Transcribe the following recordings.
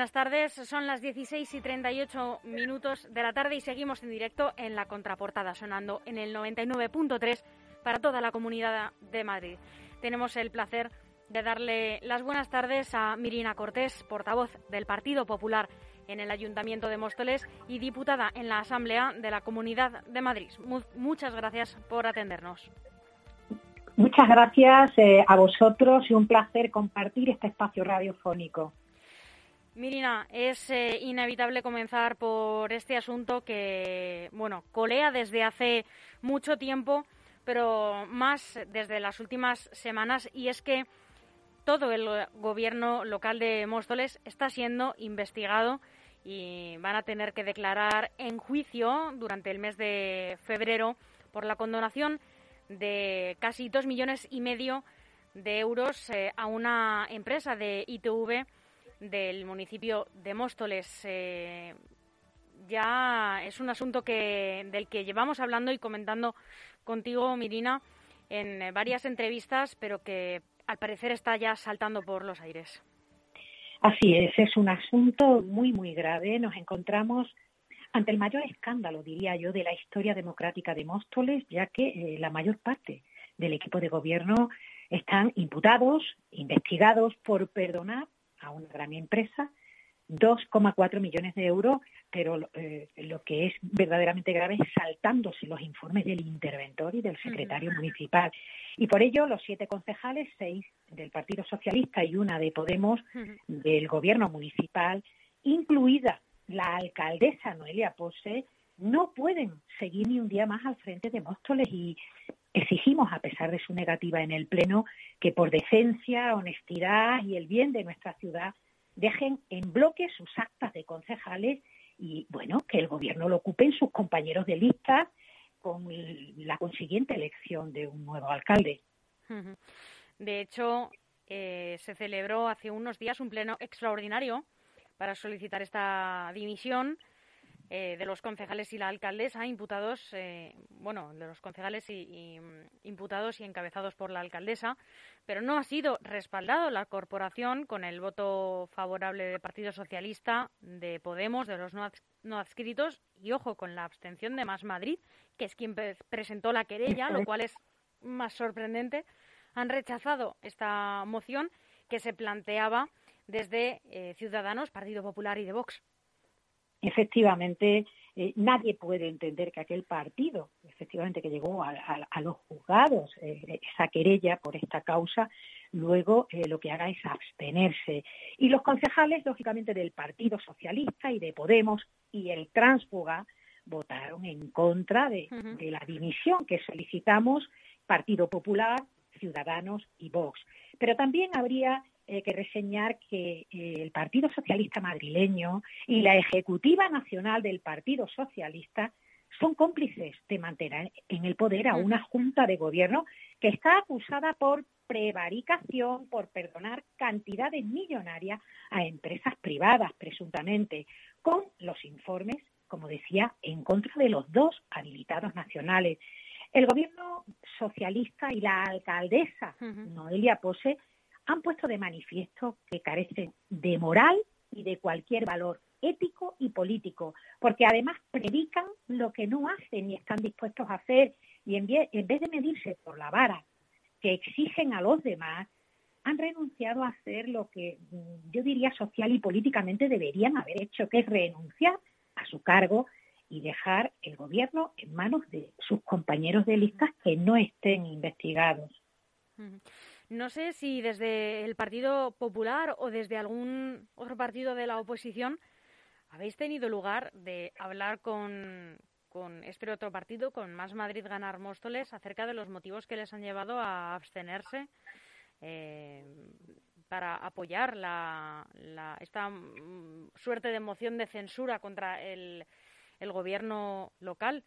buenas tardes. Son las 16 y 38 minutos de la tarde y seguimos en directo en la contraportada, sonando en el 99.3 para toda la comunidad de Madrid. Tenemos el placer de darle las buenas tardes a Mirina Cortés, portavoz del Partido Popular en el Ayuntamiento de Móstoles y diputada en la Asamblea de la Comunidad de Madrid. muchas gracias por atendernos. Muchas gracias eh, a vosotros y un placer compartir este espacio radiofónico. Mirina, es eh, inevitable comenzar por este asunto que, bueno, colea desde hace mucho tiempo, pero más desde las últimas semanas, y es que todo el gobierno local de Móstoles está siendo investigado y van a tener que declarar en juicio durante el mes de febrero por la condonación de casi dos millones y medio de euros eh, a una empresa de ITV del municipio de Móstoles. Eh, ya es un asunto que, del que llevamos hablando y comentando contigo, Mirina, en varias entrevistas, pero que al parecer está ya saltando por los aires. Así es, es un asunto muy, muy grave. Nos encontramos ante el mayor escándalo, diría yo, de la historia democrática de Móstoles, ya que eh, la mayor parte del equipo de gobierno están imputados, investigados por perdonar a una gran empresa 2,4 millones de euros, pero eh, lo que es verdaderamente grave es saltándose los informes del interventor y del secretario municipal. Y por ello, los siete concejales, seis del Partido Socialista y una de Podemos, del gobierno municipal, incluida la alcaldesa Noelia Pose, no pueden seguir ni un día más al frente de Móstoles y exigimos, a pesar de su negativa en el Pleno, que por decencia, honestidad y el bien de nuestra ciudad dejen en bloque sus actas de concejales y, bueno, que el Gobierno lo ocupen sus compañeros de lista con la consiguiente elección de un nuevo alcalde. De hecho, eh, se celebró hace unos días un pleno extraordinario para solicitar esta dimisión eh, de los concejales y la alcaldesa imputados, eh, bueno, de los concejales y, mm, imputados y encabezados por la alcaldesa, pero no ha sido respaldado la corporación con el voto favorable del Partido Socialista, de Podemos, de los no, adscritos y ojo con la abstención de Más Madrid, que es quien presentó la querella, lo cual es más sorprendente. Han rechazado esta moción que se planteaba desde eh, Ciudadanos, Partido Popular y de Vox efectivamente eh, nadie puede entender que aquel partido, efectivamente que llegó a, los juzgados, eh, esa querella por esta causa, luego eh, lo que haga es abstenerse. Y los concejales, lógicamente, del Partido Socialista y de Podemos y el Tránsfuga votaron en contra de, de la dimisión que solicitamos Partido Popular, Ciudadanos y Vox. Pero también habría eh, que reseñar que eh, el Partido Socialista madrileño y la Ejecutiva Nacional del Partido Socialista son cómplices de mantener en el poder a una junta de gobierno que está acusada por prevaricación, por perdonar cantidades millonarias a empresas privadas, presuntamente, con los informes, como decía, en contra de los dos habilitados nacionales. El gobierno socialista y la alcaldesa Noelia Pose han puesto de manifiesto que carecen de moral y de cualquier valor ético y político, porque además predican lo que no hacen y están dispuestos a hacer, y en vez, de medirse por la vara que exigen a los demás, han renunciado a hacer lo que mm, yo diría social y políticamente deberían haber hecho, que es renunciar a su cargo y dejar el gobierno en manos de sus compañeros de listas que no estén investigados. No sé si desde el Partido Popular o desde algún otro partido de la oposición habéis tenido lugar de hablar con, este otro partido, con Más Madrid Ganar Móstoles, acerca de los motivos que les han llevado a abstenerse eh, para apoyar la, esta mm, suerte de moción de censura contra el, el gobierno local.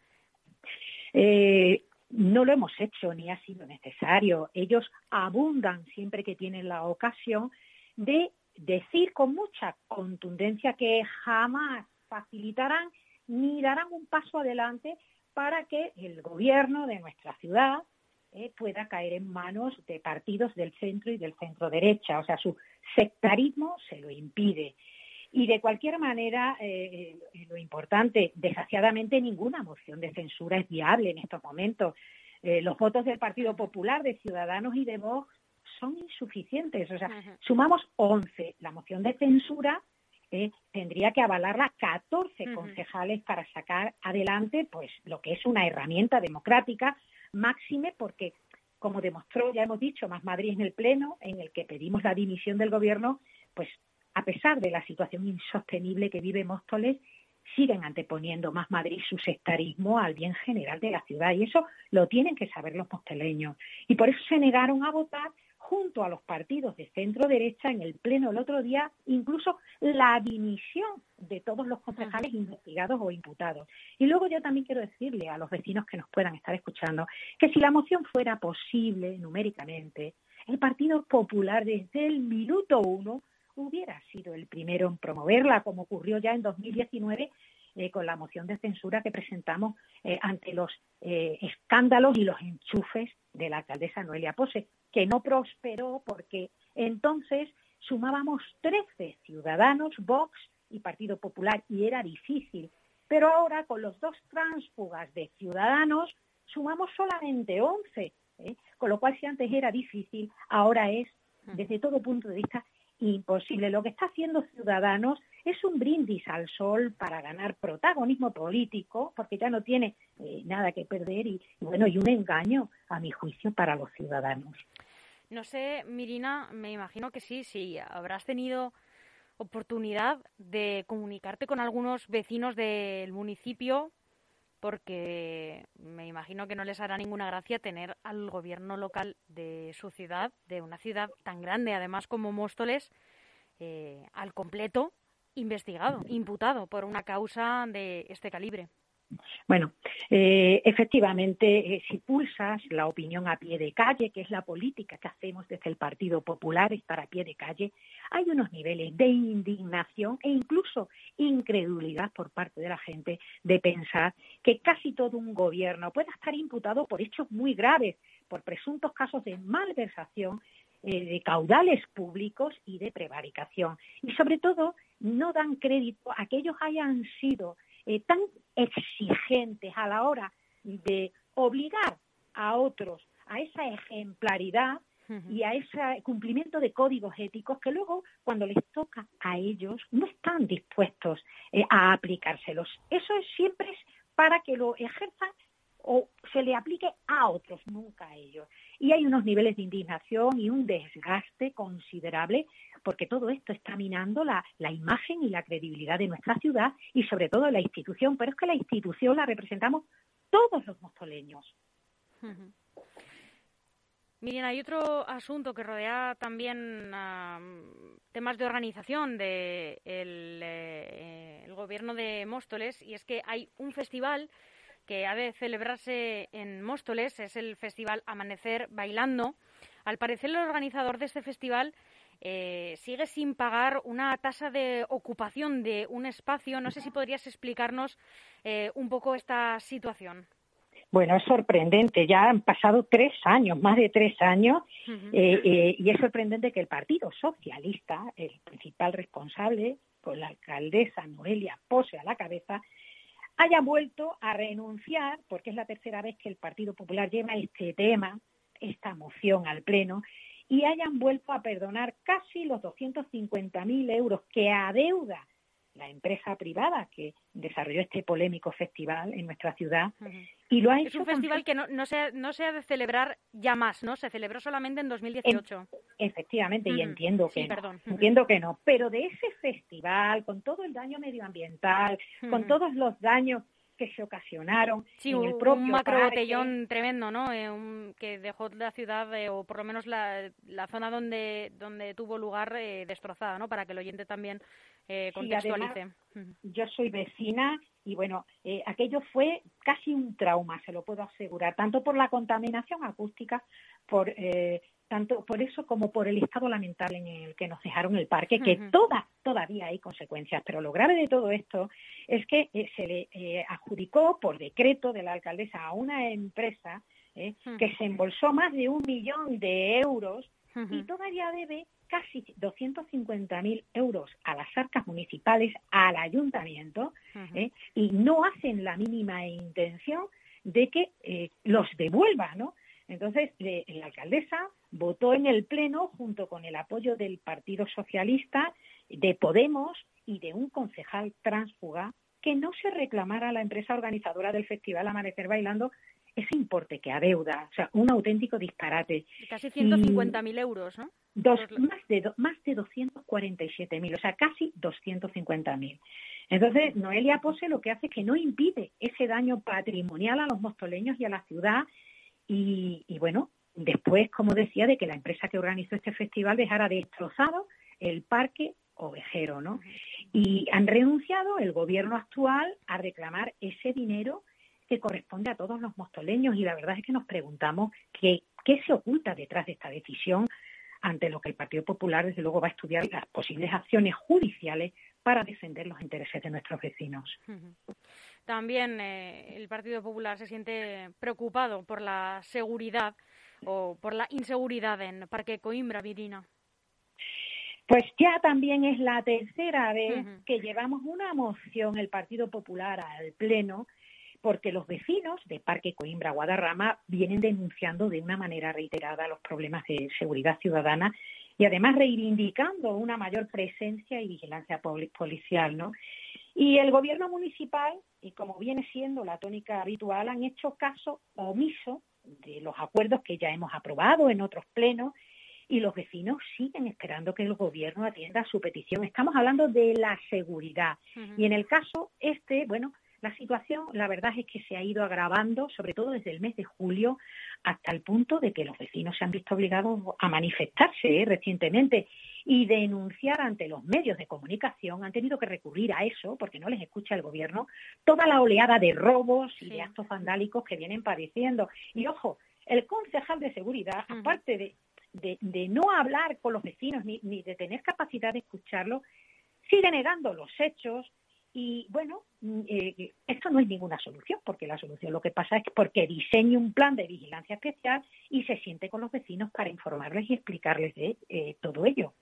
Eh, no lo hemos hecho ni ha sido necesario. Ellos abundan siempre que tienen la ocasión de decir con mucha contundencia que jamás facilitarán ni darán un paso adelante para que el gobierno de nuestra ciudad eh, pueda caer en manos de partidos del centro y del centro derecha. O sea, su sectarismo se lo impide. Y de cualquier manera, eh, eh, lo importante, desgraciadamente ninguna moción de censura es viable en estos momentos. Eh, los votos del Partido Popular, de Ciudadanos y de Vox son insuficientes. O sea, sumamos 11. La moción de censura tendría que avalarla 14 concejales para sacar adelante pues lo que es una herramienta democrática máxime porque como demostró, ya hemos dicho, Más Madrid en el Pleno, en el que pedimos la dimisión del Gobierno, pues a pesar de la situación insostenible que vive Móstoles, siguen anteponiendo más Madrid su sectarismo al bien general de la ciudad y eso lo tienen que saber los mosteleños. Y por eso se negaron a votar junto a los partidos de centro derecha en el pleno el otro día, incluso la dimisión de todos los concejales investigados o imputados. Y luego yo también quiero decirle a los vecinos que nos puedan estar escuchando que si la moción fuera posible numéricamente, el Partido Popular desde el minuto uno hubiera sido el primero en promoverla, como ocurrió ya en 2019 eh, con la moción de censura que presentamos eh, ante los eh, escándalos y los enchufes de la alcaldesa Noelia Pose, que no prosperó porque entonces sumábamos 13 ciudadanos, Vox y Partido Popular, y era difícil. Pero ahora, con los dos tránsfugas de ciudadanos, sumamos solamente 11, con lo cual si antes era difícil, ahora es, desde todo punto de vista, imposible. Lo que está haciendo Ciudadanos es un brindis al sol para ganar protagonismo político, porque ya no tiene eh, nada que perder y, bueno, y un engaño, a mi juicio, para los ciudadanos. No sé, Mirina, me imagino que sí, sí, habrás tenido oportunidad de comunicarte con algunos vecinos del municipio porque me imagino que no les hará ninguna gracia tener al gobierno local de su ciudad, de una ciudad tan grande además como Móstoles, eh, al completo investigado, imputado por una causa de este calibre. Bueno, eh, efectivamente, eh, si pulsas la opinión a pie de calle, que es la política que hacemos desde el Partido Popular, estar a pie de calle, hay unos niveles de indignación e incluso incredulidad por parte de la gente de pensar que casi todo un gobierno pueda estar imputado por hechos muy graves, por presuntos casos de malversación eh, de caudales públicos y de prevaricación. Y sobre todo, no dan crédito a que ellos hayan sido eh, tan exigentes a la hora de obligar a otros a esa ejemplaridad y a ese cumplimiento de códigos éticos que luego, cuando les toca a ellos, no están dispuestos eh, a aplicárselos. Eso es, siempre es para que lo ejerzan o se le aplique a otros, nunca a ellos. Y hay unos niveles de indignación y un desgaste considerable porque todo esto está minando la, imagen y la credibilidad de nuestra ciudad y sobre todo la institución, pero es que la institución la representamos todos los mostoleños. Miren, hay otro asunto que rodea también temas de organización del de eh, gobierno de Móstoles y es que hay un festival que ha de celebrarse en Móstoles, es el festival Amanecer Bailando. Al parecer, el organizador de este festival eh, sigue sin pagar una tasa de ocupación de un espacio. No sé si podrías explicarnos eh, un poco esta situación. Bueno, es sorprendente. Ya han pasado tres años, más de tres años, eh, y es sorprendente que el Partido Socialista, el principal responsable, con la alcaldesa Noelia Pose a la cabeza, haya vuelto a renunciar, porque es la tercera vez que el Partido Popular lleva este tema, esta moción al Pleno, y hayan vuelto a perdonar casi los 250.000 euros que adeuda la empresa privada que desarrolló este polémico festival en nuestra ciudad y lo ha hecho es un festival que no, no, se, no se ha de celebrar ya más, ¿no? Se celebró solamente en 2018. efectivamente, y entiendo que no, entiendo que no, pero de ese festival con todo el daño medioambiental, con todos los daños que se ocasionaron en el propio un macro botellón tremendo, ¿no? Eh, que dejó la ciudad eh, o por lo menos la, la zona donde donde tuvo lugar eh, destrozada, ¿no? Para que el oyente también contextualice. yo soy vecina y bueno, aquello fue casi un trauma, se lo puedo asegurar, tanto por la contaminación acústica, por tanto por eso como por el estado lamentable en el que nos dejaron el parque, que toda, todavía hay consecuencias. Pero lo grave de todo esto es que eh, se le eh, adjudicó por decreto de la alcaldesa a una empresa eh, que se embolsó más de un millón de euros y todavía debe casi 250.000 euros a las arcas municipales, al ayuntamiento, ¿eh? y no hacen la mínima intención de que eh, los devuelva, ¿no? Entonces, la alcaldesa votó en el Pleno, junto con el apoyo del Partido Socialista, de Podemos y de un concejal transfuga, que no se reclamara a la empresa organizadora del Festival Amanecer Bailando ese importe que adeuda, o sea, un auténtico disparate. Casi 150.000 euros, ¿no? Dos, más de más de 247.000, o sea, casi 250.000. Entonces, Noelia Pose lo que hace es que no impide ese daño patrimonial a los mostoleños y a la ciudad y, bueno, después, como decía, de que la empresa que organizó este festival dejara destrozado el parque ovejero, ¿no? Y han renunciado el gobierno actual a reclamar ese dinero que corresponde a todos los mostoleños y la verdad es que nos preguntamos qué, qué se oculta detrás de esta decisión ante lo que el Partido Popular, desde luego, va a estudiar las posibles acciones judiciales para defender los intereses de nuestros vecinos. También eh, el Partido Popular se siente preocupado por la seguridad o por la inseguridad en Parque Coimbra, Virina. Pues ya también es la tercera vez que llevamos una moción el Partido Popular al Pleno porque los vecinos de Parque Coimbra Guadarrama vienen denunciando de una manera reiterada los problemas de seguridad ciudadana y además reivindicando una mayor presencia y vigilancia policial, ¿no? Y el gobierno municipal, y como viene siendo la tónica habitual, han hecho caso omiso de los acuerdos que ya hemos aprobado en otros plenos y los vecinos siguen esperando que el gobierno atienda su petición. Estamos hablando de la seguridad. Y en el caso este, bueno, la situación, la verdad es que se ha ido agravando, sobre todo desde el mes de julio, hasta el punto de que los vecinos se han visto obligados a manifestarse ¿eh? recientemente y denunciar ante los medios de comunicación. Han tenido que recurrir a eso, porque no les escucha el gobierno, toda la oleada de robos y de actos vandálicos que vienen padeciendo. Y ojo, el concejal de seguridad, aparte de, de, no hablar con los vecinos ni, ni de tener capacidad de escucharlo, sigue negando los hechos, y bueno, mm, eh, esto no es ninguna solución, porque la solución lo que pasa es que porque diseñe un plan de vigilancia especial y se siente con los vecinos para informarles y explicarles de eh, todo ello.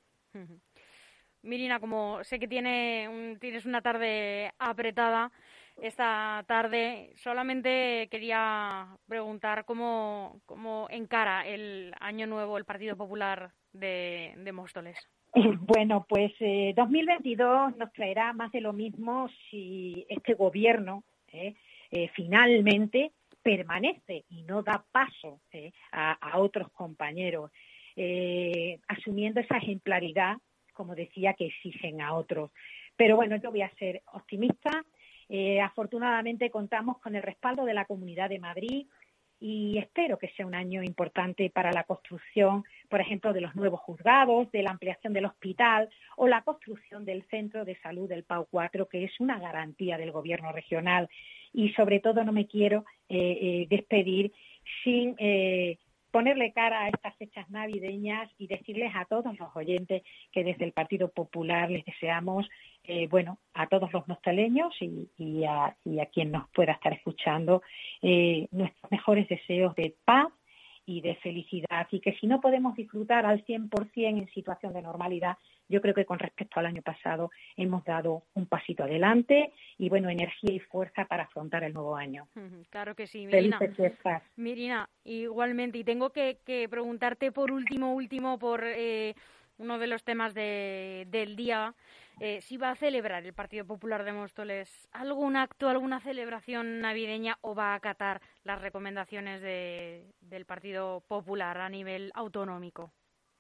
Mirina, como sé que tiene tienes una tarde apretada esta tarde, solamente quería preguntar cómo, cómo encara el año nuevo el Partido Popular de, de Móstoles. Bueno, pues 2022 eh, nos traerá más de lo mismo si este gobierno eh, eh, finalmente permanece y no da paso a, otros compañeros, asumiendo esa ejemplaridad, como decía, que exigen a otros. Pero bueno, yo voy a ser optimista. afortunadamente contamos con el respaldo de la Comunidad de Madrid, y espero que sea un año importante para la construcción, por ejemplo, de los nuevos juzgados, de la ampliación del hospital o la construcción del centro de salud del PAU 4, que es una garantía del gobierno regional. Y sobre todo no me quiero eh, eh, despedir sin eh, ponerle cara a estas fechas navideñas y decirles a todos los oyentes que desde el Partido Popular les deseamos, eh, bueno, a todos los nostaleños y, a, quien nos pueda estar escuchando, eh, nuestros mejores deseos de paz y de felicidad y que si no podemos disfrutar al 100% en situación de normalidad, yo creo que con respecto al año pasado hemos dado un pasito adelante y bueno, energía y fuerza para afrontar el nuevo año. Claro que sí, Mirina. Mirina, igualmente, y tengo que, preguntarte por último, último, por eh, uno de los temas del día, eh, si va a celebrar el Partido Popular de Móstoles algún acto, alguna celebración navideña o va a acatar las recomendaciones del Partido Popular a nivel autonómico.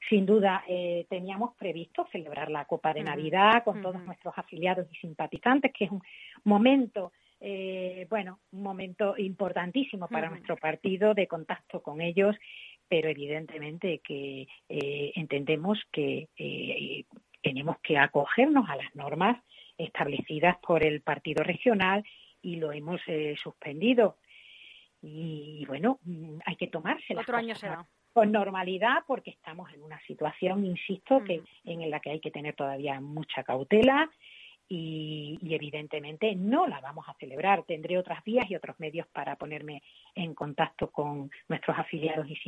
Sin duda, eh, teníamos previsto celebrar la Copa de Navidad con todos nuestros afiliados y simpatizantes, que es un momento, eh, bueno, un momento importantísimo para nuestro partido de contacto con ellos, pero evidentemente que eh, entendemos que tenemos que acogernos a las normas establecidas por el partido regional y lo hemos suspendido. Y bueno, mm, hay que tomarse Otro año será con normalidad porque estamos en una situación, insisto, que en la que hay que tener todavía mucha cautela y, evidentemente no la vamos a celebrar. Tendré otras vías y otros medios para ponerme en contacto con nuestros afiliados y,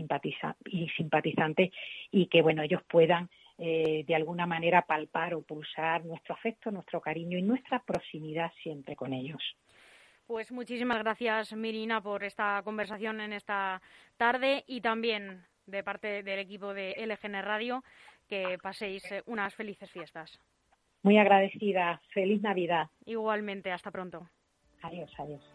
y simpatizantes y que bueno ellos puedan eh, de alguna manera palpar o pulsar nuestro afecto, nuestro cariño y nuestra proximidad siempre con ellos. Pues muchísimas gracias, Mirina, por esta conversación en esta tarde y también de parte del equipo de LGN Radio que paséis eh, unas felices fiestas. Muy agradecida. Feliz Navidad. Igualmente, hasta pronto. Adiós, adiós.